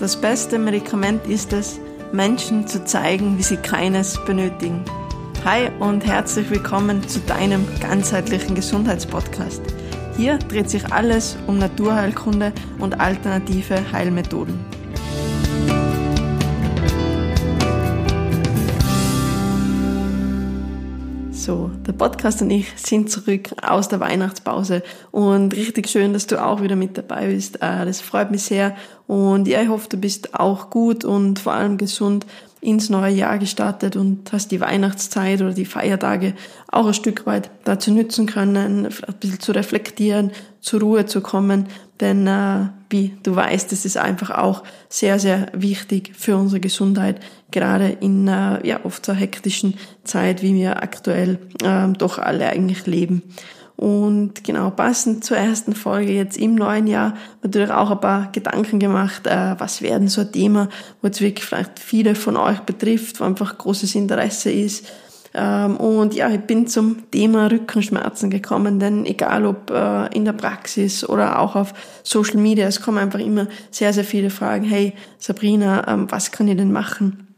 Das beste Medikament ist es, Menschen zu zeigen, wie sie keines benötigen. Hi und herzlich willkommen zu deinem ganzheitlichen Gesundheitspodcast. Hier dreht sich alles um Naturheilkunde und alternative Heilmethoden. So, der Podcast und ich sind zurück aus der Weihnachtspause und richtig schön, dass du auch wieder mit dabei bist. Äh, das freut mich sehr und ja, ich hoffe, du bist auch gut und vor allem gesund ins neue Jahr gestartet und hast die Weihnachtszeit oder die Feiertage auch ein Stück weit dazu nützen können, ein bisschen zu reflektieren, zur Ruhe zu kommen. Denn äh, wie du weißt, es ist einfach auch sehr, sehr wichtig für unsere Gesundheit, gerade in äh, ja, oft so hektischen Zeit, wie wir aktuell äh, doch alle eigentlich leben. Und genau, passend zur ersten Folge jetzt im neuen Jahr natürlich auch ein paar Gedanken gemacht, äh, was werden so ein Thema, wo jetzt wirklich vielleicht viele von euch betrifft, wo einfach großes Interesse ist, ähm, und ja, ich bin zum Thema Rückenschmerzen gekommen, denn egal ob äh, in der Praxis oder auch auf Social Media, es kommen einfach immer sehr, sehr viele Fragen. Hey, Sabrina, ähm, was kann ich denn machen?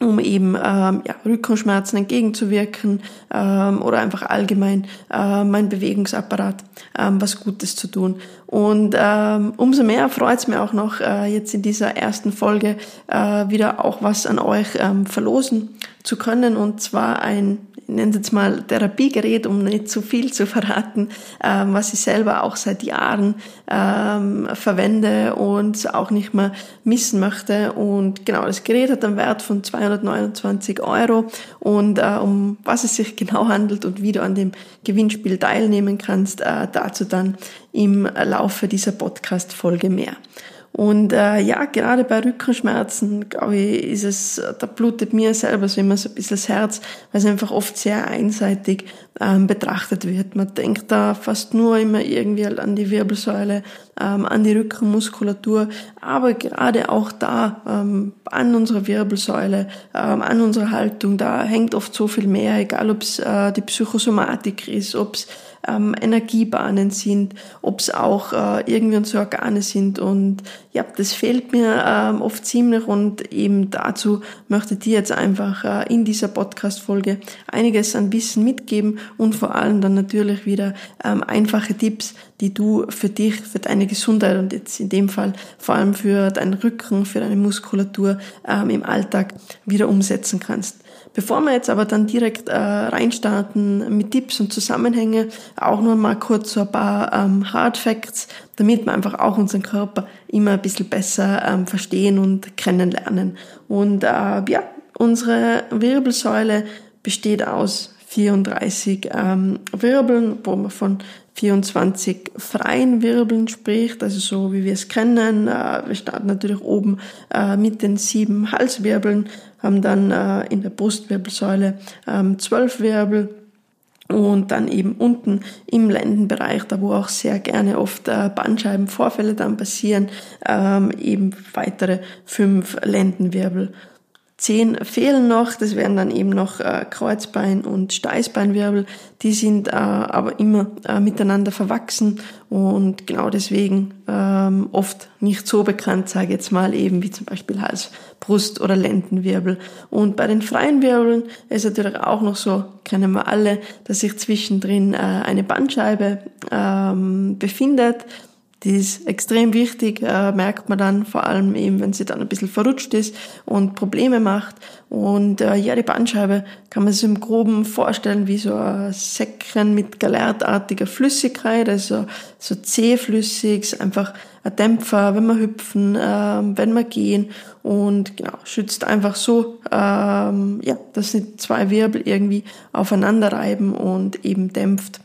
Um eben ähm, ja, Rückenschmerzen entgegenzuwirken ähm, oder einfach allgemein äh, mein Bewegungsapparat ähm, was Gutes zu tun. Und ähm, umso mehr freut es mir auch noch, äh, jetzt in dieser ersten Folge äh, wieder auch was an euch ähm, verlosen zu können. Und zwar ein ich es jetzt mal Therapiegerät, um nicht zu viel zu verraten, ähm, was ich selber auch seit Jahren ähm, verwende und auch nicht mehr missen möchte. Und genau, das Gerät hat einen Wert von 229 Euro und äh, um was es sich genau handelt und wie du an dem Gewinnspiel teilnehmen kannst, äh, dazu dann im Laufe dieser Podcast-Folge mehr. Und äh, ja, gerade bei Rückenschmerzen, glaube ich, ist es, da blutet mir selber so immer so ein bisschen das Herz, weil es einfach oft sehr einseitig ähm, betrachtet wird. Man denkt da fast nur immer irgendwie an die Wirbelsäule, ähm, an die Rückenmuskulatur, aber gerade auch da ähm, an unserer Wirbelsäule, ähm, an unserer Haltung, da hängt oft so viel mehr, egal ob es äh, die Psychosomatik ist, ob es ähm, Energiebahnen sind, ob es auch äh, irgendwie unsere Organe sind. Und ja, das fehlt mir ähm, oft ziemlich und eben dazu möchte ich dir jetzt einfach äh, in dieser Podcast-Folge einiges an Wissen mitgeben und vor allem dann natürlich wieder ähm, einfache Tipps, die du für dich, für deine Gesundheit und jetzt in dem Fall vor allem für deinen Rücken, für deine Muskulatur ähm, im Alltag wieder umsetzen kannst. Bevor wir jetzt aber dann direkt äh, reinstarten mit Tipps und Zusammenhänge, auch nur mal kurz so ein paar ähm, Hard Facts, damit wir einfach auch unseren Körper immer ein bisschen besser ähm, verstehen und kennenlernen. Und äh, ja, unsere Wirbelsäule besteht aus 34 ähm, Wirbeln, wo man von 24 freien Wirbeln spricht, also so wie wir es kennen. Äh, wir starten natürlich oben äh, mit den sieben Halswirbeln, haben dann äh, in der Brustwirbelsäule ähm, zwölf Wirbel und dann eben unten im Lendenbereich, da wo auch sehr gerne oft Bandscheibenvorfälle dann passieren, ähm, eben weitere fünf Lendenwirbel. Zehn fehlen noch, das wären dann eben noch äh, Kreuzbein und Steißbeinwirbel. Die sind äh, aber immer äh, miteinander verwachsen und genau deswegen ähm, oft nicht so bekannt, sage ich jetzt mal, eben wie zum Beispiel Hals, Brust oder Lendenwirbel. Und bei den freien Wirbeln ist natürlich auch noch so, kennen wir alle, dass sich zwischendrin äh, eine Bandscheibe ähm, befindet die ist extrem wichtig, äh, merkt man dann vor allem eben, wenn sie dann ein bisschen verrutscht ist und Probleme macht. Und äh, ja, die Bandscheibe kann man sich im Groben vorstellen wie so ein Säckchen mit galertartiger Flüssigkeit, also so zähflüssig, einfach ein Dämpfer, wenn wir hüpfen, äh, wenn wir gehen und genau, schützt einfach so, ähm, ja, dass die zwei Wirbel irgendwie aufeinander reiben und eben dämpft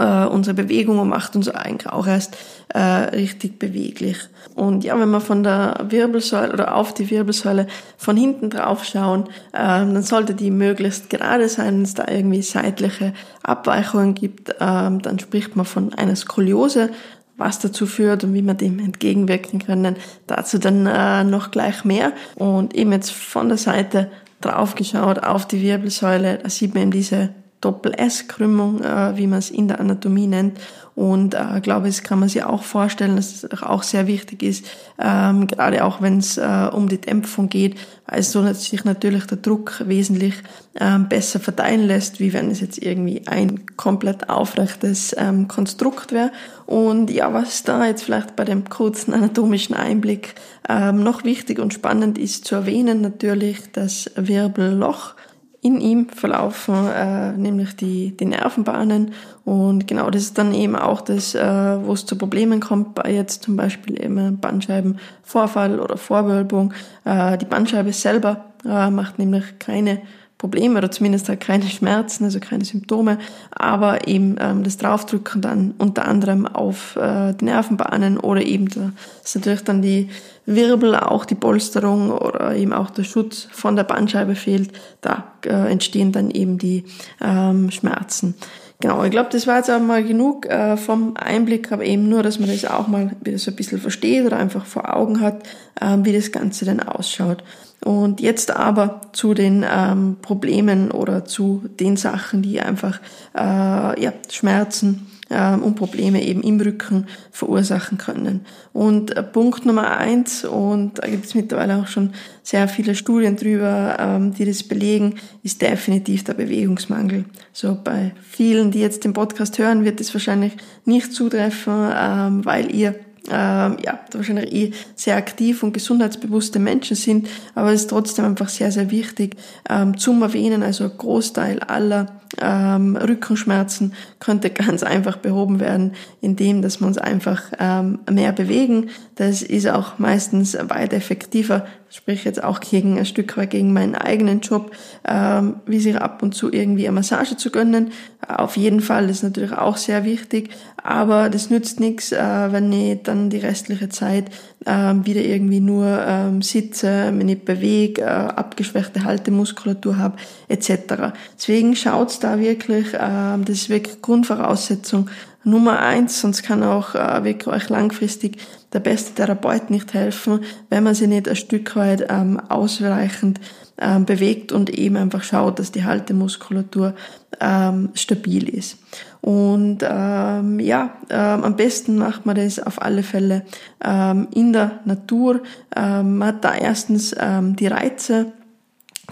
äh, unsere Bewegung macht uns eigentlich auch erst äh, richtig beweglich. Und ja, wenn wir von der Wirbelsäule oder auf die Wirbelsäule von hinten drauf schauen, äh, dann sollte die möglichst gerade sein, wenn es da irgendwie seitliche Abweichungen gibt, äh, dann spricht man von einer Skoliose was dazu führt und wie wir dem entgegenwirken können. Dazu dann äh, noch gleich mehr. Und eben jetzt von der Seite drauf geschaut auf die Wirbelsäule, da sieht man eben diese Doppel-S-Krümmung, äh, wie man es in der Anatomie nennt. Und äh, glaube, es kann man sich auch vorstellen, dass es auch sehr wichtig ist, ähm, gerade auch wenn es äh, um die Dämpfung geht, weil so sich natürlich der Druck wesentlich ähm, besser verteilen lässt, wie wenn es jetzt irgendwie ein komplett aufrechtes ähm, Konstrukt wäre. Und ja, was da jetzt vielleicht bei dem kurzen anatomischen Einblick ähm, noch wichtig und spannend ist zu erwähnen, natürlich das Wirbelloch in ihm verlaufen äh, nämlich die, die Nervenbahnen und genau das ist dann eben auch das, äh, wo es zu Problemen kommt bei jetzt zum Beispiel eben Bandscheibenvorfall oder Vorwölbung. Äh, die Bandscheibe selber äh, macht nämlich keine Probleme oder zumindest halt keine Schmerzen, also keine Symptome, aber eben ähm, das Draufdrücken dann unter anderem auf äh, die Nervenbahnen oder eben da ist natürlich dann die Wirbel, auch die Polsterung oder eben auch der Schutz von der Bandscheibe fehlt, da äh, entstehen dann eben die ähm, Schmerzen. Genau, ich glaube, das war jetzt auch mal genug äh, vom Einblick, aber eben nur, dass man das auch mal wieder so ein bisschen versteht oder einfach vor Augen hat, äh, wie das Ganze denn ausschaut. Und jetzt aber zu den ähm, Problemen oder zu den Sachen, die einfach äh, ja, Schmerzen und Probleme eben im Rücken verursachen können. Und äh, Punkt Nummer eins, und da gibt es mittlerweile auch schon sehr viele Studien drüber, ähm, die das belegen, ist definitiv der Bewegungsmangel. So bei vielen, die jetzt den Podcast hören, wird es wahrscheinlich nicht zutreffen, ähm, weil ihr ähm, ja, wahrscheinlich eh sehr aktiv und gesundheitsbewusste Menschen sind, aber es ist trotzdem einfach sehr, sehr wichtig ähm, zum Erwähnen. Also ein Großteil aller ähm, Rückenschmerzen könnte ganz einfach behoben werden, indem dass wir uns einfach ähm, mehr bewegen. Das ist auch meistens weit effektiver, sprich jetzt auch gegen ein Stück weit gegen meinen eigenen Job, ähm, wie sich ab und zu irgendwie eine Massage zu gönnen. Auf jeden Fall ist natürlich auch sehr wichtig, aber das nützt nichts, äh, wenn ich dann die restliche Zeit äh, wieder irgendwie nur ähm, sitze, mich nicht bewege, äh, abgeschwächte Haltemuskulatur habe etc. Deswegen da wirklich, äh, das ist wirklich Grundvoraussetzung Nummer eins, sonst kann auch äh, wirklich langfristig der beste Therapeut nicht helfen, wenn man sich nicht ein Stück weit ähm, ausreichend ähm, bewegt und eben einfach schaut, dass die Haltemuskulatur ähm, stabil ist. Und ähm, ja, ähm, am besten macht man das auf alle Fälle ähm, in der Natur. Ähm, man hat da erstens ähm, die Reize,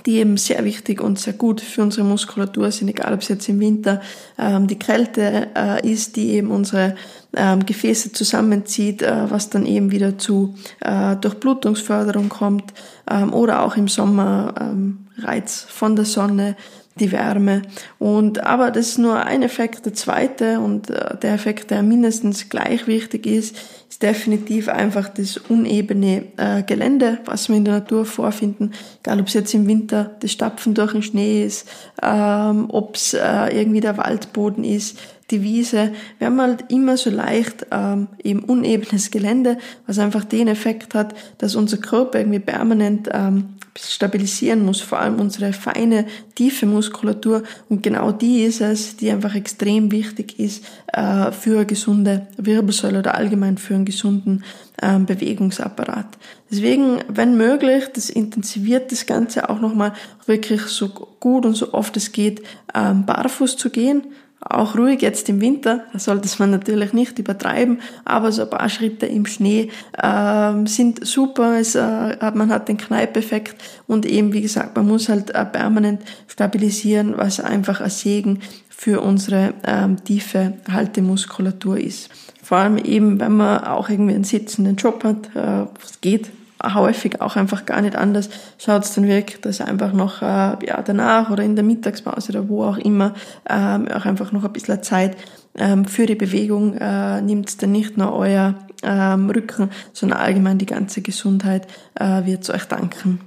die eben sehr wichtig und sehr gut für unsere Muskulatur sind, egal ob es jetzt im Winter ähm, die Kälte äh, ist, die eben unsere ähm, Gefäße zusammenzieht, äh, was dann eben wieder zu äh, Durchblutungsförderung kommt ähm, oder auch im Sommer ähm, Reiz von der Sonne, die Wärme. Und aber das ist nur ein Effekt. Der zweite und äh, der Effekt, der mindestens gleich wichtig ist, ist definitiv einfach das unebene äh, Gelände, was wir in der Natur vorfinden. Egal, ob es jetzt im Winter das Stapfen durch den Schnee ist, ähm, ob es äh, irgendwie der Waldboden ist, die Wiese. Wir haben halt immer so leicht ähm, eben unebenes Gelände, was einfach den Effekt hat, dass unser Körper irgendwie permanent ähm, stabilisieren muss, vor allem unsere feine, tiefe Muskulatur. Und genau die ist es, die einfach extrem wichtig ist äh, für eine gesunde Wirbelsäule oder allgemein für einen gesunden ähm, Bewegungsapparat. Deswegen, wenn möglich, das intensiviert das Ganze auch nochmal wirklich so gut und so oft es geht, ähm, barfuß zu gehen auch ruhig jetzt im Winter, da sollte man natürlich nicht übertreiben, aber so ein paar Schritte im Schnee ähm, sind super. Es, äh, man hat den Kneipeffekt und eben, wie gesagt, man muss halt äh, permanent stabilisieren, was einfach ein Segen für unsere ähm, tiefe Haltemuskulatur ist. Vor allem eben, wenn man auch irgendwie einen sitzenden Job hat, äh, was geht, häufig auch einfach gar nicht anders, schaut es dann wirklich, dass einfach noch äh, ja, danach oder in der Mittagspause oder wo auch immer ähm, auch einfach noch ein bisschen Zeit ähm, für die Bewegung äh, nimmt dann nicht nur euer ähm, Rücken, sondern allgemein die ganze Gesundheit äh, wird euch danken.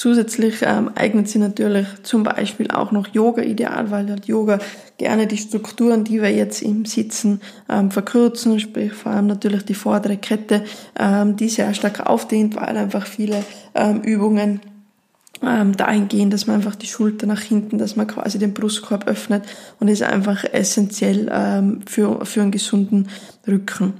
Zusätzlich ähm, eignet sich natürlich zum Beispiel auch noch Yoga ideal, weil halt Yoga gerne die Strukturen, die wir jetzt im Sitzen ähm, verkürzen, sprich vor allem natürlich die vordere Kette, ähm, die sehr stark aufdehnt, weil einfach viele ähm, Übungen ähm, dahin gehen, dass man einfach die Schulter nach hinten, dass man quasi den Brustkorb öffnet und ist einfach essentiell ähm, für, für einen gesunden Rücken.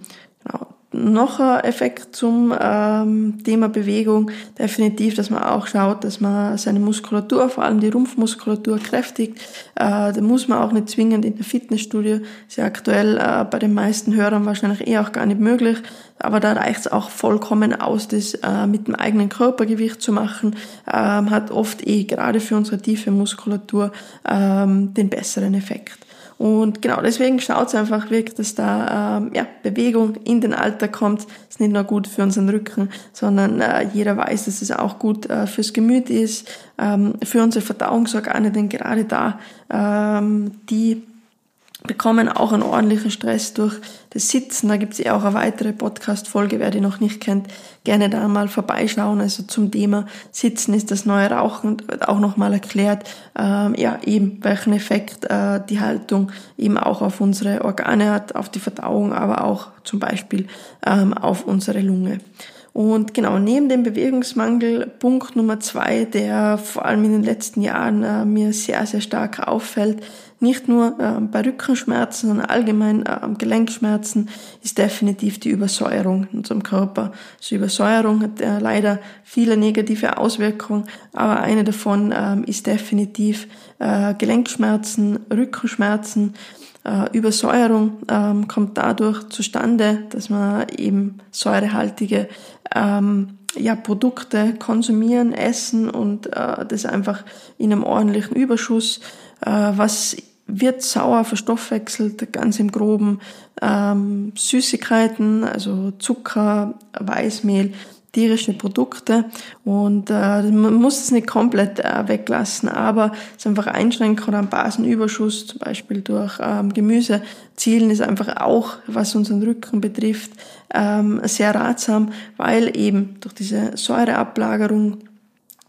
Genau. Noch ein Effekt zum ähm, Thema Bewegung. Definitiv, dass man auch schaut, dass man seine Muskulatur, vor allem die Rumpfmuskulatur, kräftigt. Äh, da muss man auch nicht zwingend in der Fitnessstudio. Ist ja aktuell äh, bei den meisten Hörern wahrscheinlich eh auch gar nicht möglich. Aber da reicht es auch vollkommen aus, das äh, mit dem eigenen Körpergewicht zu machen. Ähm, hat oft eh gerade für unsere tiefe Muskulatur ähm, den besseren Effekt. Und genau deswegen schaut es einfach wirklich, dass da ähm, ja, Bewegung in den Alltag kommt. Ist nicht nur gut für unseren Rücken, sondern äh, jeder weiß, dass es auch gut äh, fürs Gemüt ist, ähm, für unsere Verdauungsorgane, denn gerade da ähm, die bekommen auch einen ordentlichen Stress durch das Sitzen. Da gibt es ja auch eine weitere Podcast-Folge, wer die noch nicht kennt, gerne da mal vorbeischauen. Also zum Thema Sitzen ist das neue Rauchen, wird auch nochmal erklärt, ähm, ja, eben welchen Effekt äh, die Haltung eben auch auf unsere Organe hat, auf die Verdauung, aber auch zum Beispiel ähm, auf unsere Lunge. Und genau, neben dem Bewegungsmangel, Punkt Nummer zwei, der vor allem in den letzten Jahren äh, mir sehr, sehr stark auffällt, nicht nur äh, bei Rückenschmerzen, sondern allgemein äh, Gelenkschmerzen, ist definitiv die Übersäuerung in unserem Körper. Also Übersäuerung hat äh, leider viele negative Auswirkungen, aber eine davon ähm, ist definitiv Gelenkschmerzen, Rückenschmerzen, Übersäuerung ähm, kommt dadurch zustande, dass man eben säurehaltige ähm, ja, Produkte konsumieren, essen und äh, das einfach in einem ordentlichen Überschuss, äh, was wird sauer verstoffwechselt, ganz im Groben. Ähm, Süßigkeiten, also Zucker, Weißmehl, tierische Produkte und äh, man muss es nicht komplett äh, weglassen, aber es einfach einschränken oder einen Basenüberschuss, zum Beispiel durch ähm, Gemüse, zielen ist einfach auch, was unseren Rücken betrifft, ähm, sehr ratsam, weil eben durch diese Säureablagerung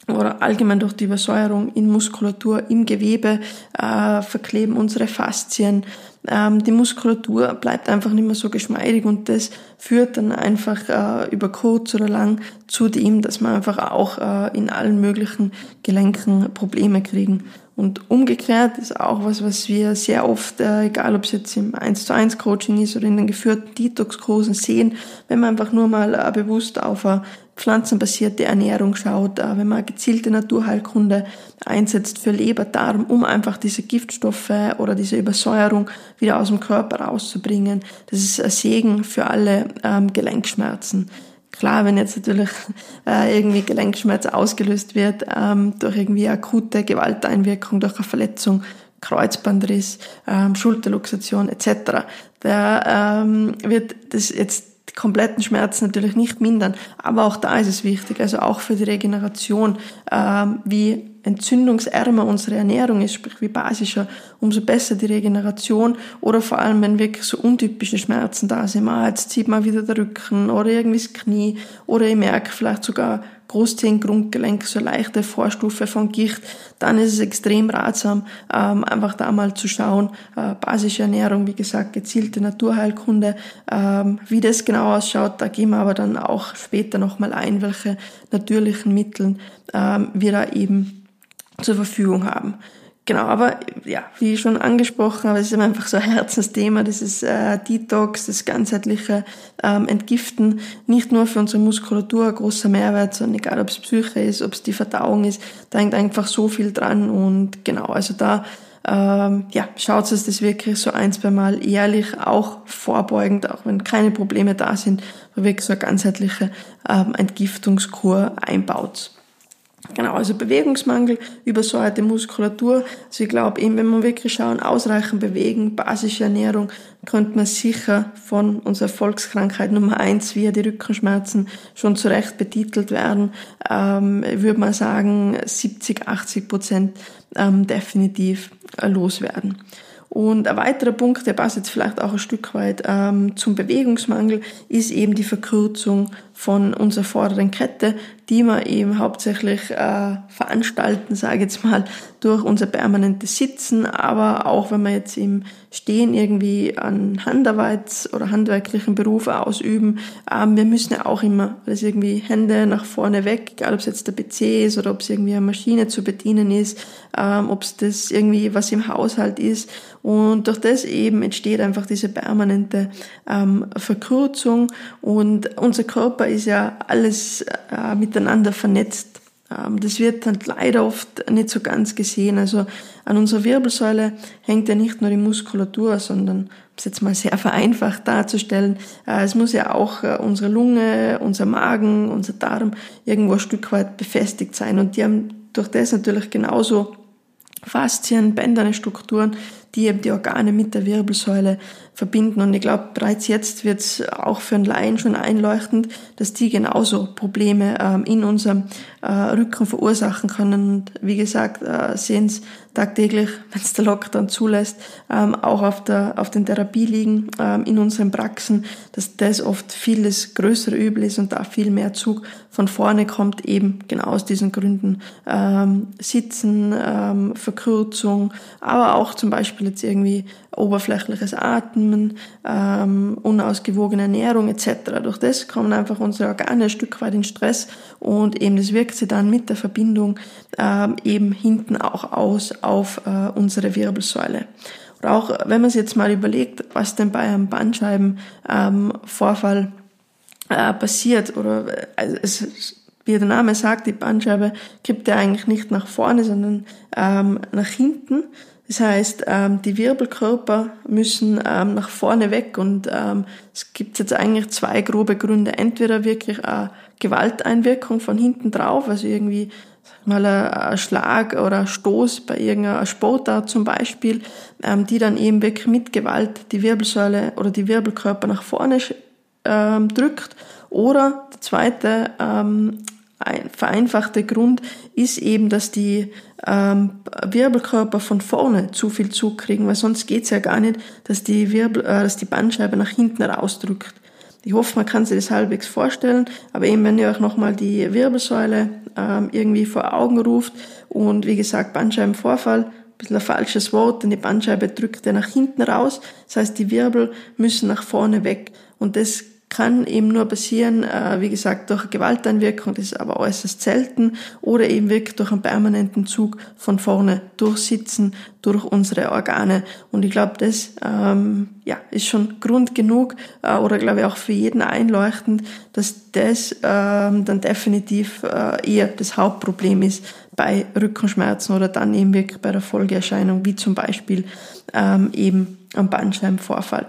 oder allgemein durch die Übersäuerung in Muskulatur, im Gewebe äh, verkleben unsere Faszien. Ähm, die Muskulatur bleibt einfach nicht mehr so geschmeidig und das führt dann einfach äh, über kurz oder lang zu dem, dass man einfach auch äh, in allen möglichen Gelenken Probleme kriegen. Und umgekehrt ist auch was, was wir sehr oft, äh, egal ob es jetzt im 1 zu 1 Coaching ist oder in den geführten Detox-Kursen sehen, wenn man einfach nur mal äh, bewusst auf eine pflanzenbasierte Ernährung schaut, äh, wenn man gezielte Naturheilkunde einsetzt für Leber, Darm, um einfach diese Giftstoffe oder diese Übersäuerung wieder aus dem Körper rauszubringen. Das ist ein Segen für alle ähm, Gelenkschmerzen. Klar, wenn jetzt natürlich äh, irgendwie Gelenkschmerz ausgelöst wird ähm, durch irgendwie akute Gewalteinwirkung, durch eine Verletzung, Kreuzbandriss, ähm, Schulterluxation etc., da wird das jetzt die kompletten Schmerzen natürlich nicht mindern, aber auch da ist es wichtig, also auch für die Regeneration, ähm, wie entzündungsärmer unsere Ernährung ist, sprich wie basischer, umso besser die Regeneration oder vor allem, wenn wirklich so untypische Schmerzen da sind, ah, jetzt zieht man wieder der Rücken oder irgendwie das Knie oder ich merke vielleicht sogar Großzehen, Grundgelenk, so leichte Vorstufe von Gicht, dann ist es extrem ratsam, ähm, einfach da mal zu schauen, äh, basische Ernährung, wie gesagt, gezielte Naturheilkunde, ähm, wie das genau ausschaut, da gehen wir aber dann auch später nochmal ein, welche natürlichen Mitteln ähm, wir da eben zur Verfügung haben. Genau, aber ja, wie schon angesprochen, aber es ist einfach so ein Herzensthema, dieses äh, Detox, das ganzheitliche ähm, Entgiften, nicht nur für unsere Muskulatur ein großer Mehrwert, sondern egal ob es Psyche ist, ob es die Verdauung ist, da hängt einfach so viel dran und genau, also da ähm, ja, schaut es das wirklich so ein, zwei Mal jährlich, auch vorbeugend, auch wenn keine Probleme da sind, wirklich so eine ganzheitliche ähm, Entgiftungskur einbaut. Genau, also Bewegungsmangel, übersäuerte Muskulatur. Also ich glaube eben, wenn wir wirklich schauen, ausreichend bewegen, basische Ernährung, könnte man sicher von unserer Volkskrankheit Nummer eins, wie die Rückenschmerzen, schon zurecht betitelt werden. Ähm, würde man sagen, 70, 80 Prozent ähm, definitiv äh, loswerden. Und ein weiterer Punkt, der passt jetzt vielleicht auch ein Stück weit ähm, zum Bewegungsmangel, ist eben die Verkürzung von unserer vorderen Kette, die wir eben hauptsächlich äh, veranstalten, sage jetzt mal, durch unser permanentes Sitzen, aber auch wenn wir jetzt im Stehen irgendwie an Handarbeit oder handwerklichen Berufe ausüben, ähm, wir müssen ja auch immer alles irgendwie Hände nach vorne weg, egal ob es jetzt der PC ist oder ob es irgendwie eine Maschine zu bedienen ist, ähm, ob es das irgendwie was im Haushalt ist. Und durch das eben entsteht einfach diese permanente ähm, Verkürzung. Und unser Körper ist ja alles äh, miteinander vernetzt. Ähm, das wird dann leider oft nicht so ganz gesehen. Also an unserer Wirbelsäule hängt ja nicht nur die Muskulatur, sondern, um es jetzt mal sehr vereinfacht darzustellen, äh, es muss ja auch äh, unsere Lunge, unser Magen, unser Darm irgendwo ein Stück weit befestigt sein. Und die haben durch das natürlich genauso Faszien, bänderne Strukturen, die eben die Organe mit der Wirbelsäule verbinden. Und ich glaube, bereits jetzt wird es auch für einen Laien schon einleuchtend, dass die genauso Probleme ähm, in unserem äh, Rücken verursachen können. Und wie gesagt, äh, sehen es tagtäglich, wenn es der Lockdown zulässt, ähm, auch auf, der, auf den Therapieliegen ähm, in unseren Praxen, dass das oft vieles größere Übel ist und da viel mehr Zug von vorne kommt, eben genau aus diesen Gründen. Ähm, Sitzen, ähm, Verkürzung, aber auch zum Beispiel jetzt irgendwie oberflächliches Atmen, ähm, unausgewogene Ernährung etc. Durch das kommen einfach unsere Organe ein Stück weit in Stress und eben das wirkt sich dann mit der Verbindung ähm, eben hinten auch aus auf äh, unsere Wirbelsäule. Oder auch wenn man sich jetzt mal überlegt, was denn bei einem Bandscheibenvorfall ähm, äh, passiert oder also es, wie der Name sagt, die Bandscheibe kippt ja eigentlich nicht nach vorne, sondern ähm, nach hinten. Das heißt, ähm, die Wirbelkörper müssen ähm, nach vorne weg und ähm, es gibt jetzt eigentlich zwei grobe Gründe. Entweder wirklich eine Gewalteinwirkung von hinten drauf, also irgendwie mal ein Schlag oder ein Stoß bei irgendeiner Sportart zum Beispiel, die dann eben wirklich mit Gewalt die Wirbelsäule oder die Wirbelkörper nach vorne drückt. Oder der zweite ein vereinfachte Grund ist eben, dass die ähm, Wirbelkörper von vorne zu viel Zug kriegen, weil sonst geht's ja gar nicht, dass die, Wirbel, äh, dass die Bandscheibe nach hinten rausdrückt. Ich hoffe, man kann sich das halbwegs vorstellen, aber eben wenn ihr euch nochmal die Wirbelsäule ähm, irgendwie vor Augen ruft und wie gesagt Bandscheibenvorfall, ein bisschen ein falsches Wort, denn die Bandscheibe drückt ja nach hinten raus, das heißt die Wirbel müssen nach vorne weg und das kann eben nur passieren, äh, wie gesagt, durch Gewalteinwirkung, das ist aber äußerst selten, oder eben wirklich durch einen permanenten Zug von vorne durchsitzen, durch unsere Organe. Und ich glaube, das ähm, ja, ist schon Grund genug, äh, oder glaube ich auch für jeden einleuchtend, dass das ähm, dann definitiv äh, eher das Hauptproblem ist bei Rückenschmerzen oder dann eben wirklich bei der Folgeerscheinung, wie zum Beispiel ähm, eben am Bandscheibenvorfall.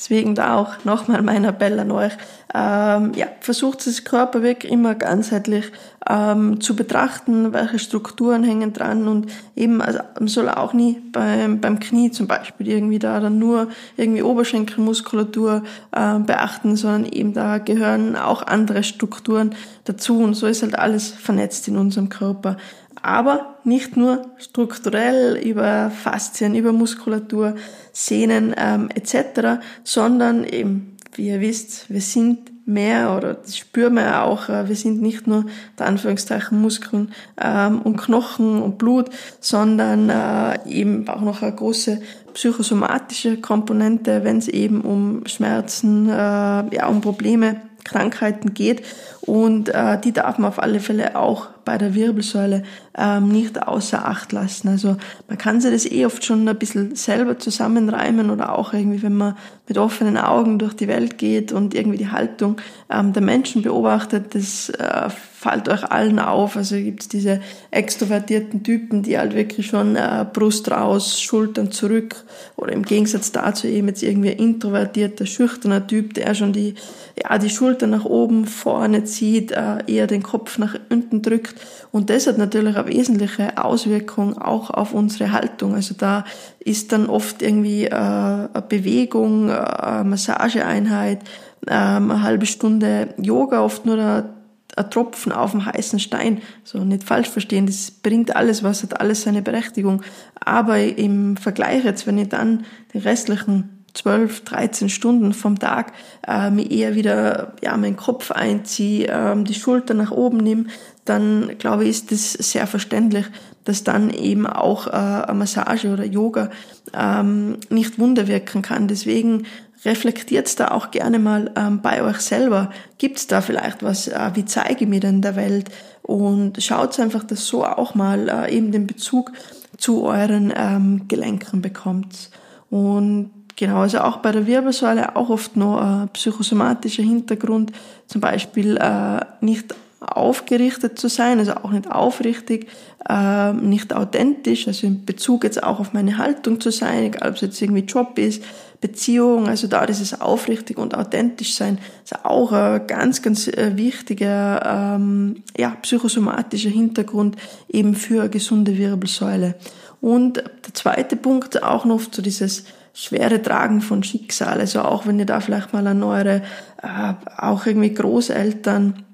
Deswegen da auch nochmal mein Appell an euch. Ähm, ja, versucht das Körperweg immer ganzheitlich ähm, zu betrachten, welche Strukturen hängen dran und eben, also man soll auch nie beim, beim Knie zum Beispiel irgendwie da dann nur irgendwie Oberschenkelmuskulatur äh, beachten, sondern eben da gehören auch andere Strukturen dazu und so ist halt alles vernetzt in unserem Körper aber nicht nur strukturell über Faszien, über Muskulatur, Sehnen ähm, etc., sondern eben, wie ihr wisst, wir sind mehr oder das spüren wir ja auch, äh, wir sind nicht nur der Anführungszeichen Muskeln ähm, und Knochen und Blut, sondern äh, eben auch noch eine große psychosomatische Komponente, wenn es eben um Schmerzen, äh, ja, um Probleme, Krankheiten geht. Und äh, die darf man auf alle Fälle auch bei der Wirbelsäule ähm, nicht außer Acht lassen. Also man kann sich das eh oft schon ein bisschen selber zusammenreimen oder auch irgendwie, wenn man mit offenen Augen durch die Welt geht und irgendwie die Haltung ähm, der Menschen beobachtet, das äh, fällt euch allen auf. Also gibt es diese extrovertierten Typen, die halt wirklich schon äh, Brust raus, Schultern zurück oder im Gegensatz dazu eben jetzt irgendwie ein introvertierter, schüchterner Typ, der schon die, ja, die Schultern nach oben vorne zieht, äh, eher den Kopf nach unten drückt. Und das hat natürlich eine wesentliche Auswirkung auch auf unsere Haltung. Also da ist dann oft irgendwie äh, eine Bewegung, äh, eine Massageeinheit, äh, eine halbe Stunde Yoga, oft nur ein, ein Tropfen auf dem heißen Stein. So nicht falsch verstehen, das bringt alles was, hat alles seine Berechtigung. Aber im Vergleich jetzt, wenn ich dann die restlichen 12, 13 Stunden vom Tag äh, mir eher wieder ja, meinen Kopf einziehe, äh, die Schulter nach oben nehme, dann glaube ich, ist das sehr verständlich, dass dann eben auch äh, eine Massage oder Yoga ähm, nicht Wunder wirken kann. Deswegen reflektiert da auch gerne mal ähm, bei euch selber. Gibt es da vielleicht was, äh, wie zeige ich mir denn der Welt? Und schaut einfach, dass so auch mal äh, eben den Bezug zu euren ähm, Gelenken bekommt. Und genau, also auch bei der Wirbelsäule auch oft noch ein psychosomatischer Hintergrund, zum Beispiel äh, nicht aufgerichtet zu sein, also auch nicht aufrichtig, äh, nicht authentisch, also in Bezug jetzt auch auf meine Haltung zu sein, egal ob es jetzt irgendwie Job ist, Beziehung, also da dieses aufrichtig und authentisch sein, ist auch ein ganz, ganz äh, wichtiger ähm, ja, psychosomatischer Hintergrund eben für eine gesunde Wirbelsäule. Und der zweite Punkt auch noch so dieses schwere Tragen von Schicksal. Also auch wenn ihr da vielleicht mal an eure, äh, auch irgendwie Großeltern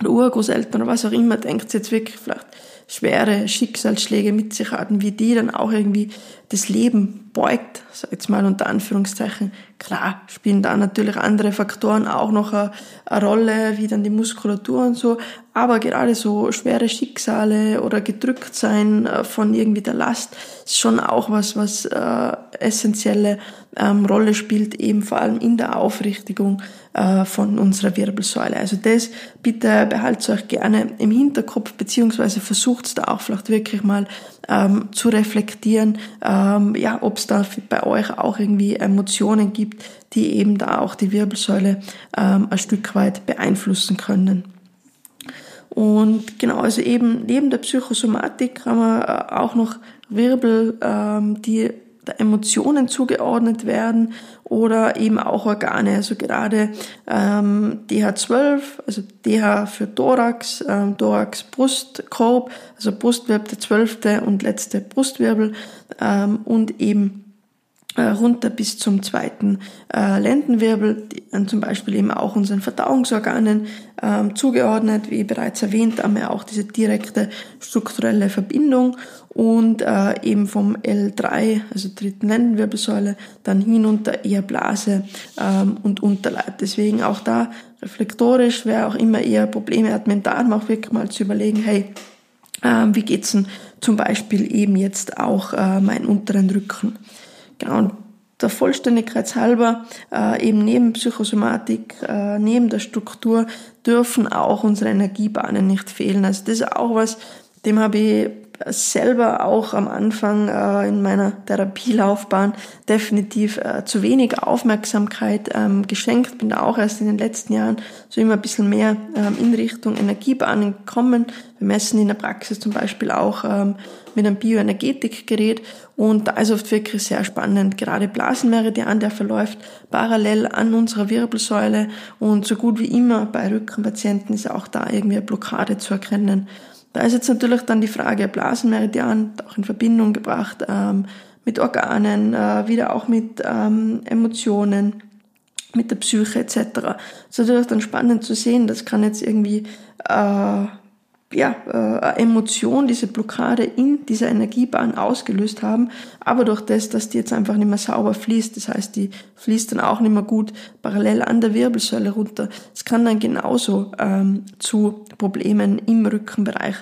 oder Urgroßeltern oder was auch immer denkt, jetzt wirklich vielleicht schwere Schicksalsschläge mit sich hatten, wie die dann auch irgendwie das Leben beugt, sag jetzt mal unter Anführungszeichen. Klar spielen da natürlich andere Faktoren auch noch eine, eine Rolle, wie dann die Muskulatur und so, aber gerade so schwere Schicksale oder gedrückt sein äh, von irgendwie der Last ist schon auch was, was äh, essentielle ähm, Rolle spielt, eben vor allem in der Aufrichtigung äh, von unserer Wirbelsäule. Also das bitte behaltet euch gerne im Hinterkopf, beziehungsweise versucht da auch vielleicht wirklich mal ähm, zu reflektieren, ähm, ja, ob es da bei euch auch irgendwie Emotionen gibt, die eben da auch die Wirbelsäule ähm, ein Stück weit beeinflussen können. Und genau, also eben neben der Psychosomatik haben wir äh, auch noch Wirbel, ähm, die Emotionen zugeordnet werden oder eben auch Organe, also gerade ähm, DH12, also DH für Thorax, ähm, Thorax Brustkorb, also Brustwirbel der zwölfte und letzte Brustwirbel ähm, und eben runter bis zum zweiten äh, Lendenwirbel, die, äh, zum Beispiel eben auch unseren Verdauungsorganen ähm, zugeordnet, wie bereits erwähnt, haben wir auch diese direkte strukturelle Verbindung und äh, eben vom L3, also dritten Lendenwirbelsäule, dann hinunter eher Blase ähm, und Unterleib. Deswegen auch da reflektorisch, wer auch immer eher Probleme hat, mental auch wirklich mal zu überlegen, hey, ähm, wie geht's denn zum Beispiel eben jetzt auch äh, meinen unteren Rücken? Genau, und der Vollständigkeit halber, äh, eben neben Psychosomatik, äh, neben der Struktur dürfen auch unsere Energiebahnen nicht fehlen. Also das ist auch was, dem habe ich selber auch am Anfang äh, in meiner Therapielaufbahn definitiv äh, zu wenig Aufmerksamkeit ähm, geschenkt. Bin da auch erst in den letzten Jahren so immer ein bisschen mehr ähm, in Richtung Energiebahnen gekommen. Wir messen in der Praxis zum Beispiel auch ähm, mit einem Bioenergetikgerät und da ist oft wirklich sehr spannend. Gerade Blasenmeridian, der verläuft parallel an unserer Wirbelsäule und so gut wie immer bei Rückenpatienten ist auch da irgendwie eine Blockade zu erkennen. Da ist jetzt natürlich dann die Frage Blasenmeridian auch in Verbindung gebracht ähm, mit Organen, äh, wieder auch mit ähm, Emotionen, mit der Psyche etc. Es ist natürlich dann spannend zu sehen, das kann jetzt irgendwie äh, ja, äh, Emotion, diese Blockade in dieser Energiebahn ausgelöst haben, aber durch das, dass die jetzt einfach nicht mehr sauber fließt, das heißt, die fließt dann auch nicht mehr gut parallel an der Wirbelsäule runter. Es kann dann genauso ähm, zu Problemen im Rückenbereich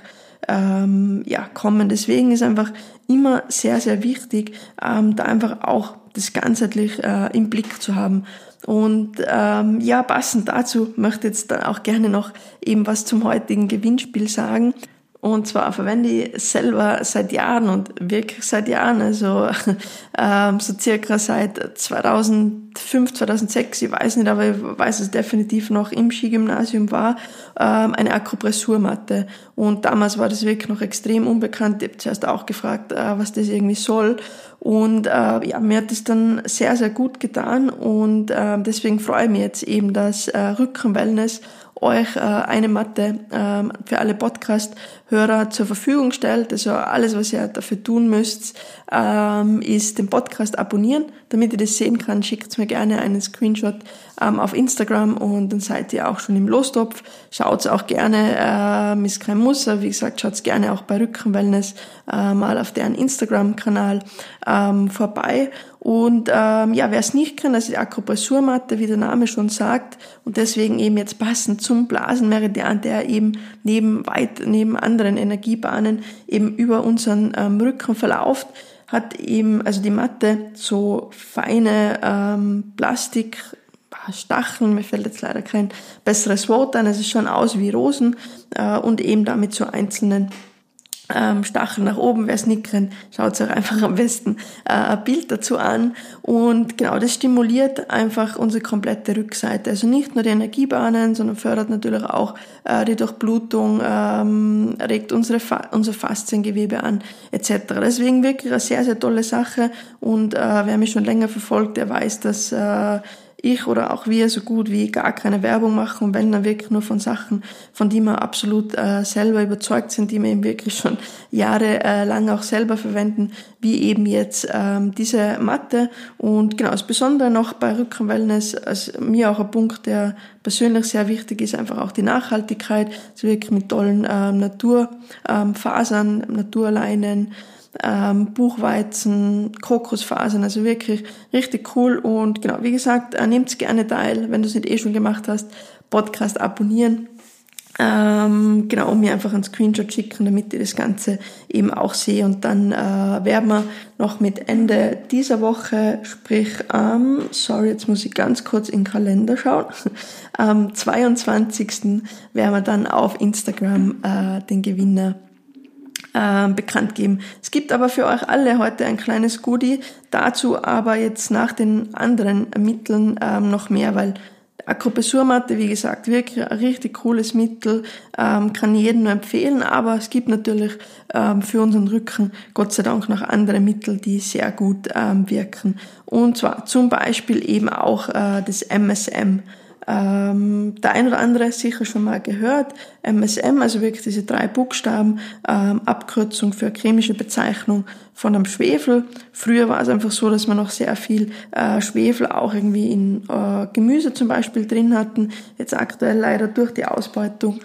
ähm, ja, kommen. Deswegen ist einfach immer sehr, sehr wichtig, ähm, da einfach auch das ganzheitlich äh, im Blick zu haben. Und ähm, ja, passend dazu möchte ich jetzt auch gerne noch eben was zum heutigen Gewinnspiel sagen. Und zwar verwende ich selber seit Jahren und wirklich seit Jahren, also ähm, so circa seit 2005, 2006, ich weiß nicht, aber ich weiß es definitiv noch im Skigymnasium war, ähm, eine Akupressurmatte. Und damals war das wirklich noch extrem unbekannt. Ich habe zuerst auch gefragt, äh, was das irgendwie soll. Und äh, ja, mir hat es dann sehr, sehr gut getan und äh, deswegen freue ich mich jetzt eben, dass äh, Rückenwellness euch äh, eine Matte ähm, für alle Podcast-Hörer zur Verfügung stellt. Also alles, was ihr dafür tun müsst, ähm, ist den Podcast abonnieren. Damit ihr das sehen kann, schickt mir gerne einen Screenshot ähm, auf Instagram und dann seid ihr auch schon im Lostopf. Schaut auch gerne, ähm, ist kein Muss, wie gesagt, schaut gerne auch bei Rückenwellness äh, mal auf deren Instagram-Kanal ähm, vorbei. Und ähm, ja, wer es nicht kennt, das ist die Akupressurmatte, wie der Name schon sagt, und deswegen eben jetzt passend zum Blasenmeridian, der eben neben weit neben anderen Energiebahnen eben über unseren ähm, Rücken verlauft, hat eben also die Matte so feine ähm, Plastik Stacheln, mir fällt jetzt leider kein besseres Wort ein, es ist schon aus wie Rosen äh, und eben damit so einzelnen ähm, Stacheln nach oben. Wer kennt, schaut euch einfach am besten äh, ein Bild dazu an. Und genau, das stimuliert einfach unsere komplette Rückseite. Also nicht nur die Energiebahnen, sondern fördert natürlich auch äh, die Durchblutung, ähm, regt unsere Fa unser Fasziengewebe an, etc. Deswegen wirklich eine sehr, sehr tolle Sache. Und äh, wer mich schon länger verfolgt, der weiß, dass äh, ich oder auch wir so gut wie gar keine Werbung machen, wenn dann wirklich nur von Sachen, von die wir absolut äh, selber überzeugt sind, die wir eben wirklich schon jahrelang äh, auch selber verwenden, wie eben jetzt ähm, diese Matte. Und genau, das Besondere noch bei Rückenwellness, also mir auch ein Punkt, der persönlich sehr wichtig ist, einfach auch die Nachhaltigkeit, also wirklich mit tollen ähm, Naturfasern, ähm, Naturleinen, ähm, Buchweizen, Kokosfasern, also wirklich richtig cool. Und genau, wie gesagt, äh, nehmt gerne teil, wenn du es nicht eh schon gemacht hast, Podcast abonnieren. Ähm, genau, um mir einfach einen Screenshot schicken, damit ich das Ganze eben auch sehe. Und dann äh, werden wir noch mit Ende dieser Woche, sprich, ähm, sorry, jetzt muss ich ganz kurz in den Kalender schauen, am 22. werden wir dann auf Instagram äh, den Gewinner äh, bekannt geben. Es gibt aber für euch alle heute ein kleines Goodie, dazu aber jetzt nach den anderen Mitteln ähm, noch mehr, weil Akupressurmatte, wie gesagt, wirklich ein richtig cooles Mittel, ähm, kann jedem nur empfehlen, aber es gibt natürlich ähm, für unseren Rücken Gott sei Dank noch andere Mittel, die sehr gut ähm, wirken. Und zwar zum Beispiel eben auch äh, das MSM. Ähm, der ein oder andere sicher schon mal gehört. MSM, also wirklich diese drei Buchstaben, ähm, Abkürzung für chemische Bezeichnung von einem Schwefel. Früher war es einfach so, dass man noch sehr viel äh, Schwefel auch irgendwie in äh, Gemüse zum Beispiel drin hatten. Jetzt aktuell leider durch die Ausbeutung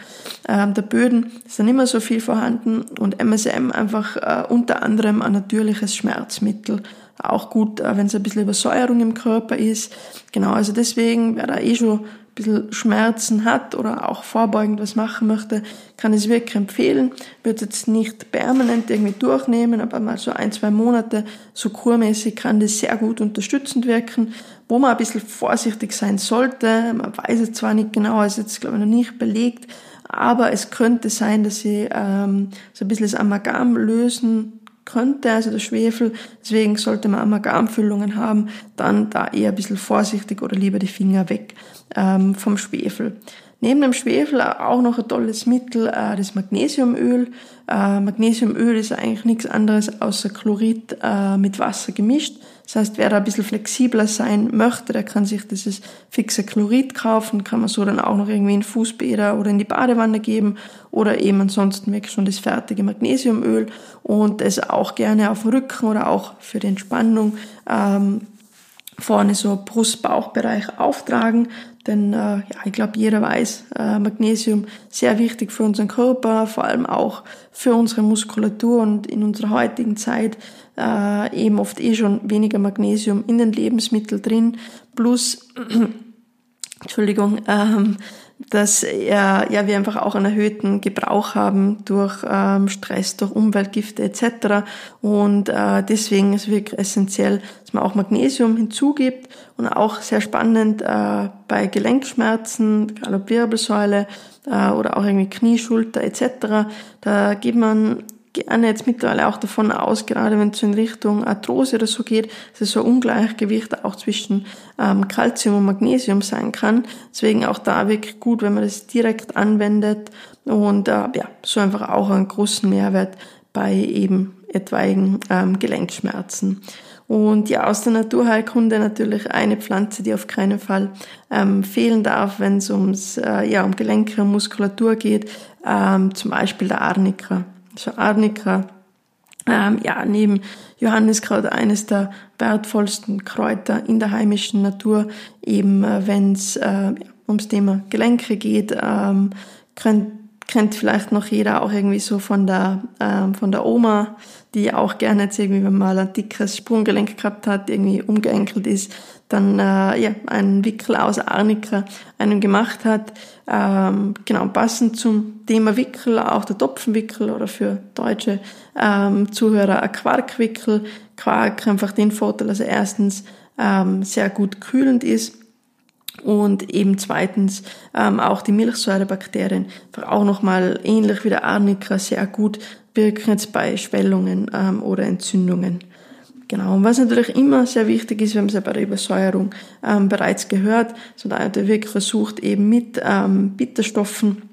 ähm, der Böden ist dann immer so viel vorhanden und MSM einfach äh, unter anderem ein natürliches Schmerzmittel auch gut, äh, wenn es ein bisschen Übersäuerung im Körper ist. Genau, also deswegen, wer da eh schon ein bisschen Schmerzen hat oder auch vorbeugend was machen möchte, kann es wirklich empfehlen. Wird jetzt nicht permanent irgendwie durchnehmen, aber mal so ein, zwei Monate so kurmäßig kann das sehr gut unterstützend wirken. Wo man ein bisschen vorsichtig sein sollte, man weiß es zwar nicht genau, ist jetzt glaube ich noch nicht belegt, aber es könnte sein, dass sie ähm, so ein bisschen das Amalgam lösen könnte, also der Schwefel. Deswegen sollte man Amalgamfüllungen haben, dann da eher ein bisschen vorsichtig oder lieber die Finger weg ähm, vom Schwefel. Neben dem Schwefel auch noch ein tolles Mittel, äh, das Magnesiumöl. Äh, Magnesiumöl ist eigentlich nichts anderes außer Chlorid äh, mit Wasser gemischt. Das heißt, wer da ein bisschen flexibler sein möchte, der kann sich dieses fixe Chlorid kaufen, kann man so dann auch noch irgendwie in Fußbäder oder in die Badewanne geben oder eben ansonsten wirklich schon das fertige Magnesiumöl und das auch gerne auf dem Rücken oder auch für die Entspannung ähm, vorne so Brust-Bauchbereich auftragen. Denn äh, ja, ich glaube, jeder weiß, äh, Magnesium sehr wichtig für unseren Körper, vor allem auch für unsere Muskulatur und in unserer heutigen Zeit äh, eben oft eh schon weniger Magnesium in den Lebensmitteln drin, plus Entschuldigung, ähm, dass äh, ja, wir einfach auch einen erhöhten Gebrauch haben durch ähm, Stress, durch Umweltgifte etc. Und äh, deswegen ist es wirklich essentiell, dass man auch Magnesium hinzugibt und auch sehr spannend äh, bei Gelenkschmerzen, egal äh, oder auch irgendwie Knie, Schulter etc. Da gibt man gerne jetzt mittlerweile auch davon aus, gerade wenn es in Richtung Arthrose oder so geht, dass es so ein Ungleichgewicht auch zwischen ähm, Calcium und Magnesium sein kann. Deswegen auch da wirklich gut, wenn man das direkt anwendet und äh, ja, so einfach auch einen großen Mehrwert bei eben etwaigen ähm, Gelenkschmerzen. Und ja, aus der Naturheilkunde natürlich eine Pflanze, die auf keinen Fall ähm, fehlen darf, wenn es ums äh, ja um Gelenke und Muskulatur geht, ähm, zum Beispiel der Arnika Arnika, ähm, ja, neben Johanniskraut eines der wertvollsten Kräuter in der heimischen Natur, eben äh, wenn es äh, ums Thema Gelenke geht, ähm, könnt, kennt vielleicht noch jeder auch irgendwie so von der, ähm, von der Oma, die auch gerne jetzt irgendwie, wenn mal ein dickes Sprunggelenk gehabt hat, irgendwie umgeenkelt ist, dann äh, ja, einen Wickel aus Arnika einem gemacht hat. Ähm, genau, passend zum Thema Wickel, auch der Topfenwickel oder für deutsche ähm, Zuhörer ein Quarkwickel. Quark einfach den Vorteil, dass er erstens ähm, sehr gut kühlend ist und eben zweitens ähm, auch die Milchsäurebakterien auch nochmal ähnlich wie der Arnika sehr gut wirken jetzt bei Schwellungen ähm, oder Entzündungen. Genau, und was natürlich immer sehr wichtig ist, wir haben es ja bei der Übersäuerung ähm, bereits gehört, so da der wirklich versucht eben mit ähm, Bitterstoffen,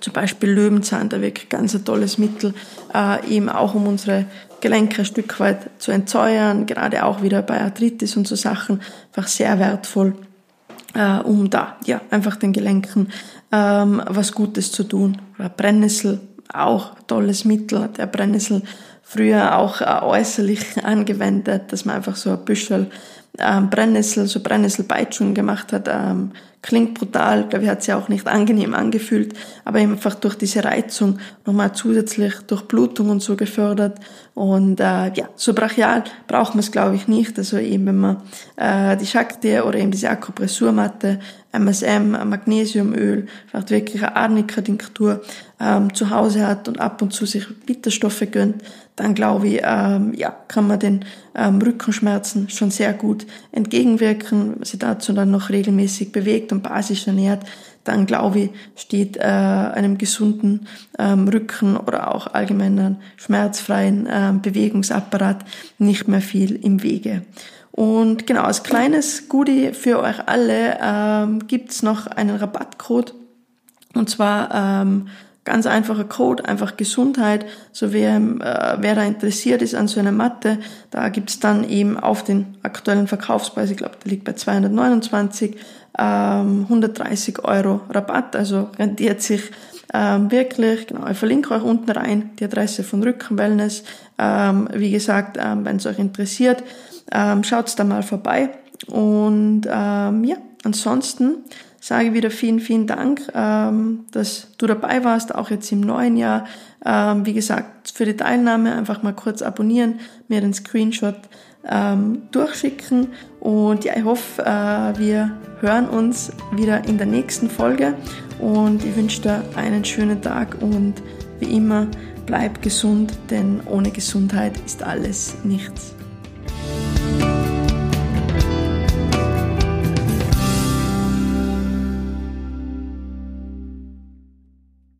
zum Beispiel Löwenzahn, der wirklich ganz ein tolles Mittel, äh, eben auch um unsere Gelenke ein Stück weit zu entsäuern, gerade auch wieder bei Arthritis und so Sachen, einfach sehr wertvoll äh, um da ja einfach den Gelenken ähm, was Gutes zu tun. Oder Brennnessel, auch tolles Mittel. Der Brennnessel früher auch äh, äußerlich angewendet, dass man einfach so ein Büschel ähm, Brennnessel, so Brennnesselpeitschung gemacht hat. Ähm, klingt brutal, glaube ich, hat sich auch nicht angenehm angefühlt, aber einfach durch diese Reizung nochmal zusätzlich durch Blutung und so gefördert. Und äh, ja, so brachial braucht man es, glaube ich, nicht. Also eben, wenn man äh, die Shakti oder eben diese Akupressurmatte, MSM, Magnesiumöl, vielleicht wirklich eine Arnika-Tinktur ähm, zu Hause hat und ab und zu sich Bitterstoffe gönnt, dann glaube ich, ähm, ja, kann man den ähm, Rückenschmerzen schon sehr gut entgegenwirken. Wenn sie dazu dann noch regelmäßig bewegt und basisch ernährt, dann glaube ich, steht äh, einem gesunden ähm, Rücken oder auch allgemeinen schmerzfreien ähm, Bewegungsapparat nicht mehr viel im Wege. Und genau, als kleines Goodie für euch alle ähm, gibt's noch einen Rabattcode. Und zwar ähm, Ganz einfacher Code, einfach Gesundheit. So wer, äh, wer da interessiert ist an so einer Matte, da gibt's dann eben auf den aktuellen Verkaufspreis, ich glaube, der liegt bei 229, ähm, 130 Euro Rabatt, also rentiert sich ähm, wirklich. Genau, ich verlinke euch unten rein die Adresse von Rückenwellness. Ähm, wie gesagt, ähm, wenn es euch interessiert, ähm, schaut's da mal vorbei. Und ähm, ja, ansonsten sage wieder vielen, vielen Dank, ähm, dass du dabei warst, auch jetzt im neuen Jahr. Ähm, wie gesagt, für die Teilnahme einfach mal kurz abonnieren, mir den Screenshot ähm, durchschicken und ja, ich hoffe, äh, wir hören uns wieder in der nächsten Folge und ich wünsche dir einen schönen Tag und wie immer, bleib gesund, denn ohne Gesundheit ist alles nichts.